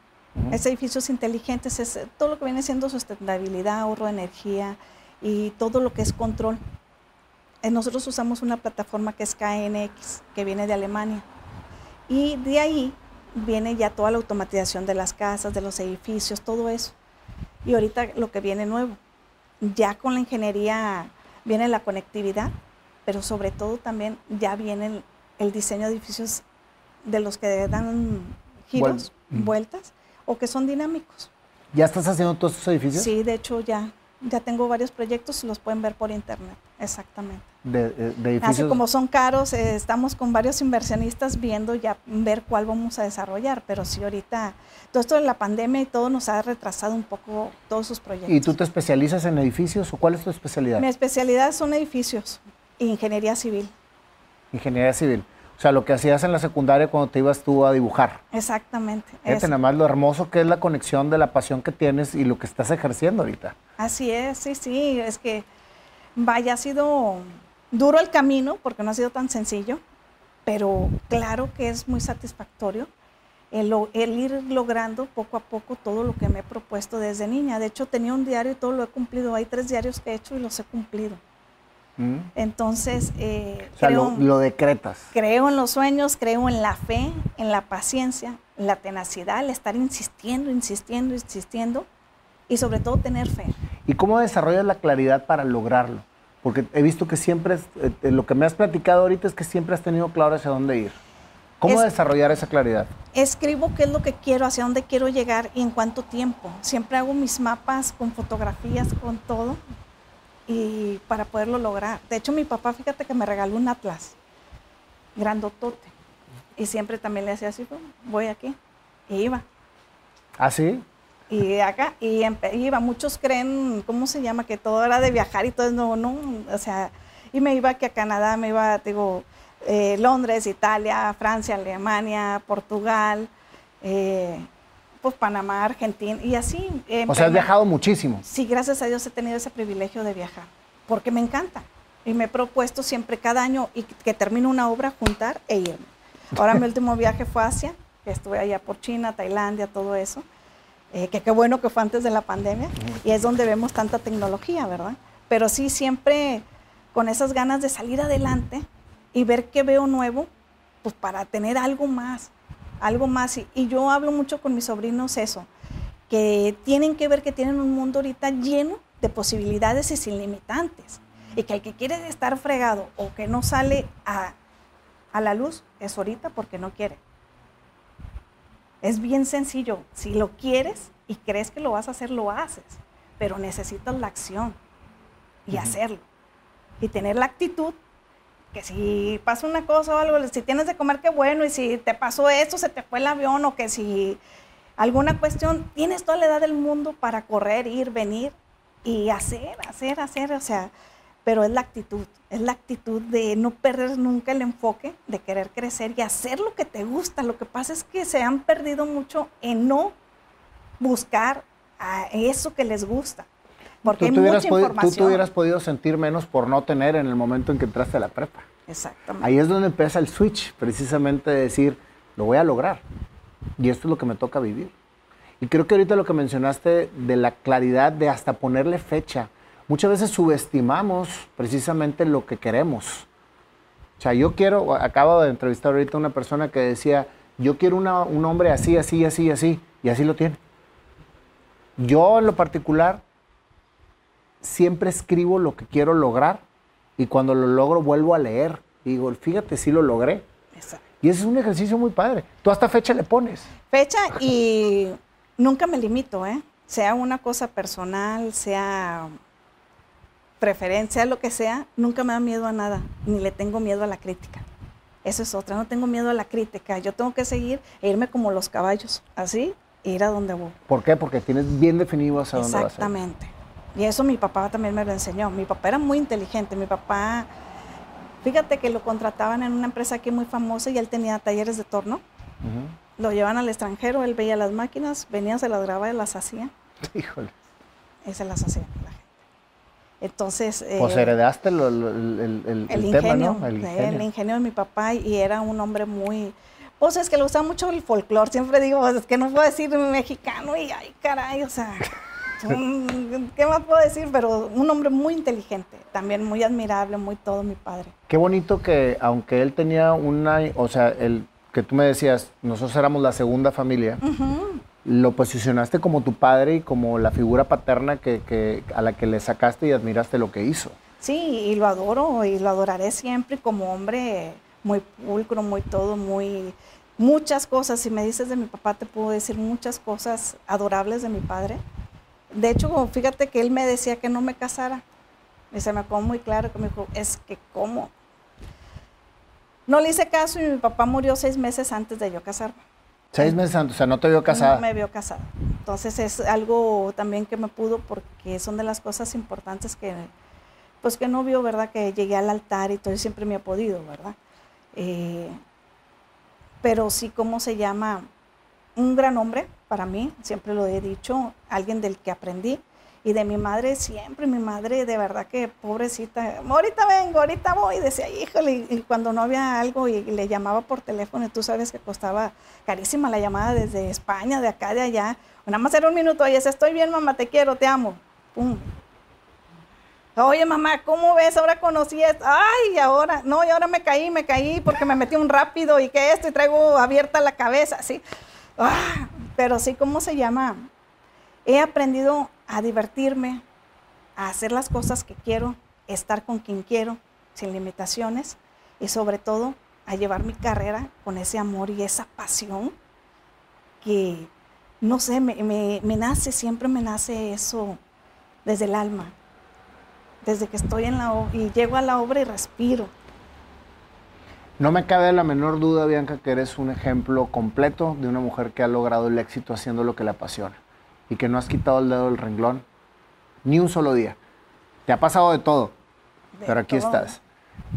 Es edificios inteligentes, es todo lo que viene siendo sustentabilidad, ahorro de energía y todo lo que es control. Eh, nosotros usamos una plataforma que es KNX, que viene de Alemania. Y de ahí viene ya toda la automatización de las casas, de los edificios, todo eso. Y ahorita lo que viene nuevo, ya con la ingeniería viene la conectividad, pero sobre todo también ya viene el, diseño de edificios de los que dan giros, vueltas, o que son dinámicos. ¿Ya estás haciendo todos esos edificios? Sí, de hecho ya, ya tengo varios proyectos, los pueden ver por internet, exactamente. De, edificios. Así como son caros, eh, estamos con varios inversionistas viendo ya ver cuál vamos a desarrollar, pero sí ahorita todo esto de la pandemia y todo nos ha retrasado un poco todos sus proyectos. ¿Y tú te especializas en edificios o cuál es tu especialidad? Mi especialidad son edificios, ingeniería civil. Ingeniería civil. O sea, lo que hacías en la secundaria cuando te ibas tú a dibujar. Exactamente. Fíjate nada más lo hermoso que es la conexión de la pasión que tienes y lo que estás ejerciendo ahorita. Así es, sí, sí. Es que, vaya, ha sido duro el camino porque no ha sido tan sencillo, pero claro que es muy satisfactorio el, ir logrando poco a poco todo lo que me he propuesto desde niña. De hecho, tenía un diario y todo lo he cumplido. Hay tres diarios que he hecho y los he cumplido. Mm. Entonces, eh, o sea, lo, decretas. Creo en los sueños, creo en la fe, en la paciencia, en la tenacidad, el estar insistiendo, insistiendo, insistiendo y sobre todo tener fe. ¿Y cómo desarrollas la claridad para lograrlo? Porque he visto que siempre, eh, lo que me has platicado ahorita es que siempre has tenido claro hacia dónde ir. ¿Cómo desarrollar esa claridad? Escribo qué es lo que quiero, hacia dónde quiero llegar y en cuánto tiempo. Siempre hago mis mapas con fotografías, con todo y para poderlo lograr. De hecho, mi papá, fíjate que me regaló un atlas grandotote y siempre también le hacía así, voy aquí y iba. ¿Ah, sí? Y acá, y iba, muchos creen, ¿cómo se llama? Que todo era de viajar y todo, no, no, o sea, y me iba aquí a Canadá, me iba, digo, eh, Londres, Italia, Francia, Alemania, Portugal, eh, pues Panamá, Argentina y así. Eh, o sea, has viajado muchísimo. Sí, gracias a Dios he tenido ese privilegio de viajar, porque me encanta. Y me he propuesto siempre cada año y que termino una obra, juntar e irme. Ahora mi último viaje fue a Asia, que estuve allá por China, Tailandia, todo eso. Eh, que qué bueno que fue antes de la pandemia. Y es donde vemos tanta tecnología, ¿verdad? Pero sí, siempre con esas ganas de salir adelante y ver qué veo nuevo, pues para tener algo más algo más. Y, yo hablo mucho con mis sobrinos eso, que tienen que ver que tienen un mundo ahorita lleno de posibilidades y sin limitantes. Y que el que quiere estar fregado o que no sale a, a la luz es ahorita porque no quiere. Es bien sencillo. Si lo quieres y crees que lo vas a hacer, lo haces. Pero necesitas la acción y hacerlo. Y tener la actitud que si pasa una cosa o algo, si tienes de comer, qué bueno, y si te pasó esto, se te fue el avión, o que si alguna cuestión, tienes toda la edad del mundo para correr, ir, venir y hacer, hacer, hacer, o sea, pero es la actitud, es la actitud de no perder nunca el enfoque, de querer crecer y hacer lo que te gusta. Lo que pasa es que se han perdido mucho en no buscar a eso que les gusta. Porque ¿Tú, hay mucha información. tú te hubieras podido sentir menos por no tener en el momento en que entraste a la prepa. Exactamente. Ahí es donde empieza el switch, precisamente de decir, lo voy a lograr. Y esto es lo que me toca vivir. Y creo que ahorita lo que mencionaste de la claridad de hasta ponerle fecha. Muchas veces subestimamos precisamente lo que queremos. O sea, yo quiero, acabo de entrevistar ahorita a una persona que decía, yo quiero un hombre así, así, así, así, y así lo tiene. Yo en lo particular siempre escribo lo que quiero lograr y cuando lo logro vuelvo a leer. digo, fíjate, sí lo logré. Y ese es un ejercicio muy padre. Tú hasta fecha le pones. Fecha y nunca me limito, ¿eh? Sea una cosa personal, sea preferencia, lo que sea, nunca me da miedo a nada, ni le tengo miedo a la crítica. Eso es otra, no tengo miedo a la crítica. Yo tengo que seguir e irme como los caballos, así, e ir a donde voy. ¿Por qué? Porque tienes bien definido hacia dónde vas. Exactamente. Y eso mi papá también me lo enseñó. Mi papá era muy inteligente. Mi papá, fíjate que lo contrataban en una empresa aquí muy famosa y él tenía talleres de torno. Lo llevan al extranjero, él veía las máquinas, venía, se las grababa y las hacía. [LAUGHS] Híjole. Y se las hacía Entonces... Pues eh, heredaste el, el, el, ingenio, tema, ¿no? El ingenio. el ingenio de mi papá y era un hombre muy... Pues es que le gustaba mucho el folclore. Siempre digo, pues, es que no puedo decir mexicano y ay, caray, o sea... [LAUGHS] ¿Qué más puedo decir? Pero un hombre muy inteligente, también muy admirable, muy todo mi padre. Qué bonito que, aunque él tenía una, o sea, el que tú me decías, nosotros éramos la segunda familia, lo posicionaste como tu padre y como la figura paterna que, a la que le sacaste y admiraste lo que hizo. Sí, y lo adoro y lo adoraré siempre como hombre muy pulcro, muy todo, muy muchas cosas. Si me dices de mi papá, te puedo decir muchas cosas adorables de mi padre de hecho, fíjate que él me decía que no me casara. Y se me quedó muy claro que me dijo, es que cómo. No le hice caso y mi papá murió seis meses antes de yo casarme. Seis meses antes, o sea, no te vio casada. No me vio casada. Entonces es algo también que me pudo porque son de las cosas importantes que, pues que no vio, ¿verdad? Que llegué al altar y todo y siempre me ha podido, ¿verdad? Eh, pero sí, ¿cómo se llama? Un gran hombre, para mí, siempre lo he dicho, alguien del que aprendí. Y de mi madre siempre, mi madre de verdad que pobrecita, ahorita vengo, ahorita voy, decía, híjole, y cuando no había algo y le llamaba por teléfono, y tú sabes que costaba carísima la llamada desde España, de acá, de allá, nada más era un minuto, oye, estoy bien, mamá, te quiero, te amo, pum. Oye, mamá, ¿cómo ves? Ahora conocí esto. Ay, ahora, no, y ahora me caí, me caí porque me metí un rápido y que esto y traigo abierta la cabeza, así. Ah, pero sí, ¿cómo se llama? He aprendido a divertirme, a hacer las cosas que quiero, estar con quien quiero, sin limitaciones, y sobre todo a llevar mi carrera con ese amor y esa pasión que, no sé, me, me nace, siempre me nace eso desde el alma, desde que estoy en la obra y llego a la obra y respiro. No me cabe la menor duda, Bianca, que eres un ejemplo completo de una mujer que ha logrado el éxito haciendo lo que le apasiona y que no has quitado el dedo del renglón ni un solo día. Te ha pasado de todo, pero aquí estás.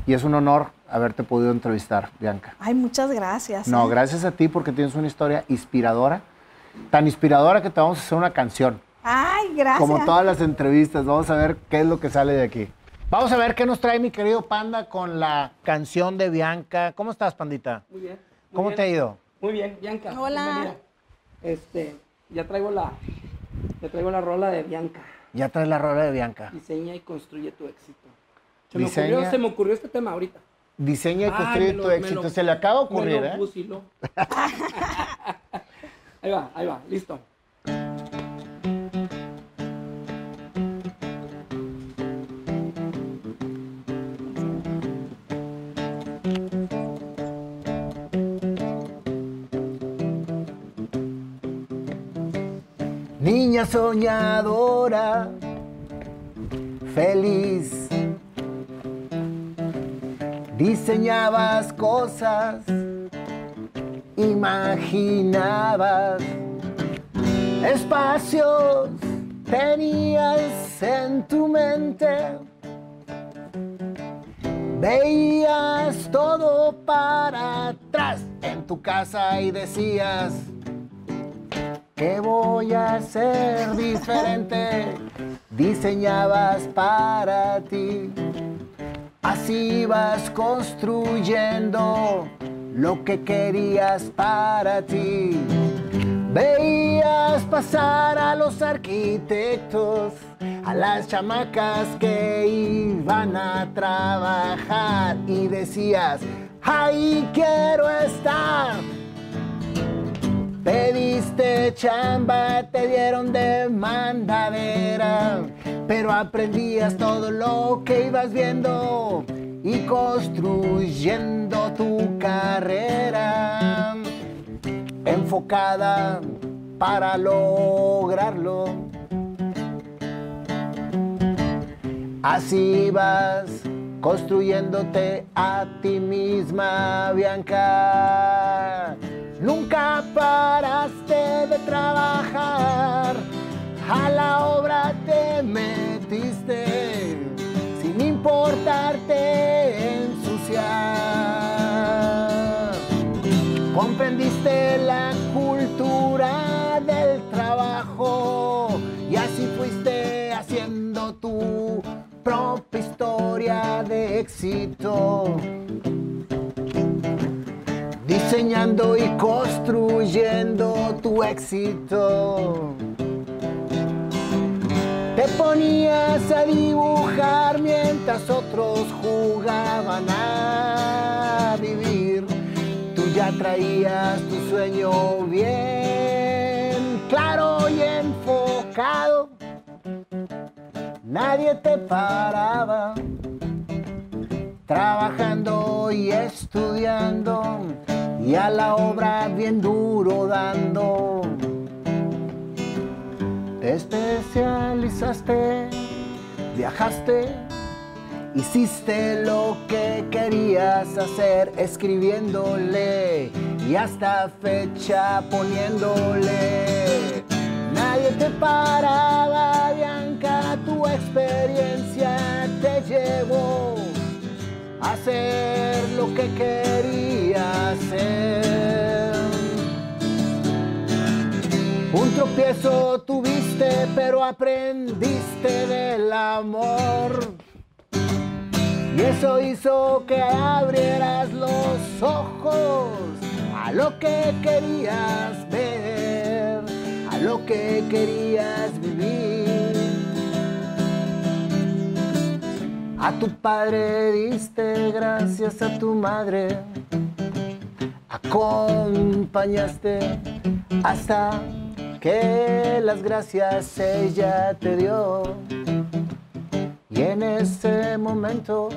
Y es un honor haberte podido entrevistar, Bianca. Ay, muchas gracias. No, ¿eh? gracias a ti porque tienes una historia inspiradora, tan inspiradora que te vamos a hacer una canción. Ay, gracias. Como todas las entrevistas, vamos a ver qué es lo que sale de aquí. Vamos a ver qué nos trae mi querido Panda con la canción de Bianca. ¿Cómo estás, Pandita? Muy bien. ¿Cómo te ha ido? Muy bien, Bianca. Hola. Este, ya traigo la, ya traigo la rola de Bianca. Ya traes la rola de Bianca. Diseña y construye tu éxito. Se, me, ocurrió, se me ocurrió este tema ahorita. Diseña y construye tu éxito. se le acaba de ocurrir, ¿eh? [LAUGHS] ahí va, ahí va, listo. Soñadora, feliz. Diseñabas cosas, imaginabas espacios, tenías en tu mente. Veías todo para atrás en tu casa y decías, ¿Qué voy a hacer diferente? Diseñabas para ti. Así vas construyendo lo que querías para ti. Veías pasar a los arquitectos, a las chamacas que iban a trabajar y decías, ahí quiero estar. Pediste chamba, te dieron de mandadera, pero aprendías todo lo que ibas viendo y construyendo tu carrera enfocada para lograrlo. Así vas construyéndote a ti misma, Bianca. Nunca paraste de trabajar, a la obra te metiste, sin importarte ensuciar. Comprendiste la cultura del trabajo y así fuiste haciendo tu propia historia de éxito diseñando y construyendo tu éxito. Te ponías a dibujar mientras otros jugaban a vivir. Tú ya traías tu sueño bien claro y enfocado. Nadie te paraba trabajando y estudiando y a la obra bien duro dando. Te especializaste, viajaste, hiciste lo que querías hacer, escribiéndole y hasta fecha poniéndole. Nadie te paraba, Bianca, tu experiencia te llevó hacer lo que quería hacer. Un tropiezo tuviste, pero aprendiste del amor. Y eso hizo que abrieras los ojos a lo que querías ver, a lo que querías vivir. A tu padre diste gracias a tu madre, acompañaste hasta que las gracias ella te dio. Y en ese momento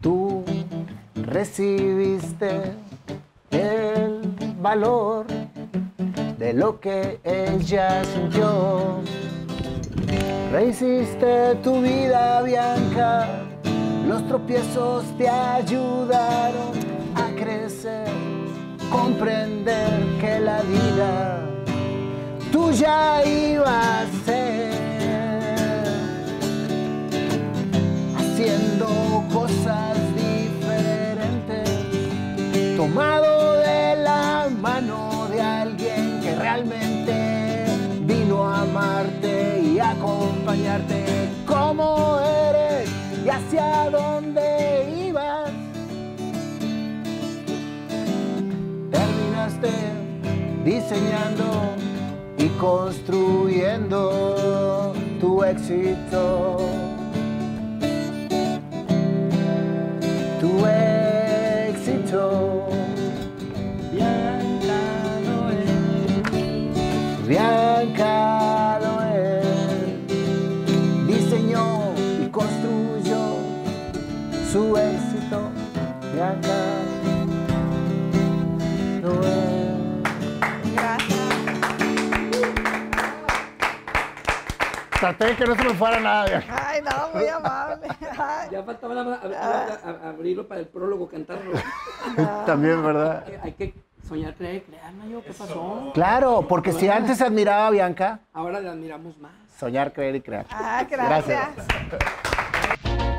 tú recibiste el valor de lo que ella sintió. Rehiciste tu vida, Bianca. Los tropiezos te ayudaron a crecer, comprender que la vida tuya iba y construyendo tu éxito. Traté de que no se me fuera nada. Bianca. Ay, no, muy amable. Ay, Ya faltaba ab- abrirlo para el prólogo, cantarlo. También, ¿verdad? Hay que- Hay que soñar, creer, crear, ¿no? Yo, ¿Qué pasó? Claro, porque si antes admiraba a Bianca, Ahora le admiramos más. soñar, creer y crear. ay, gracias. Gracias.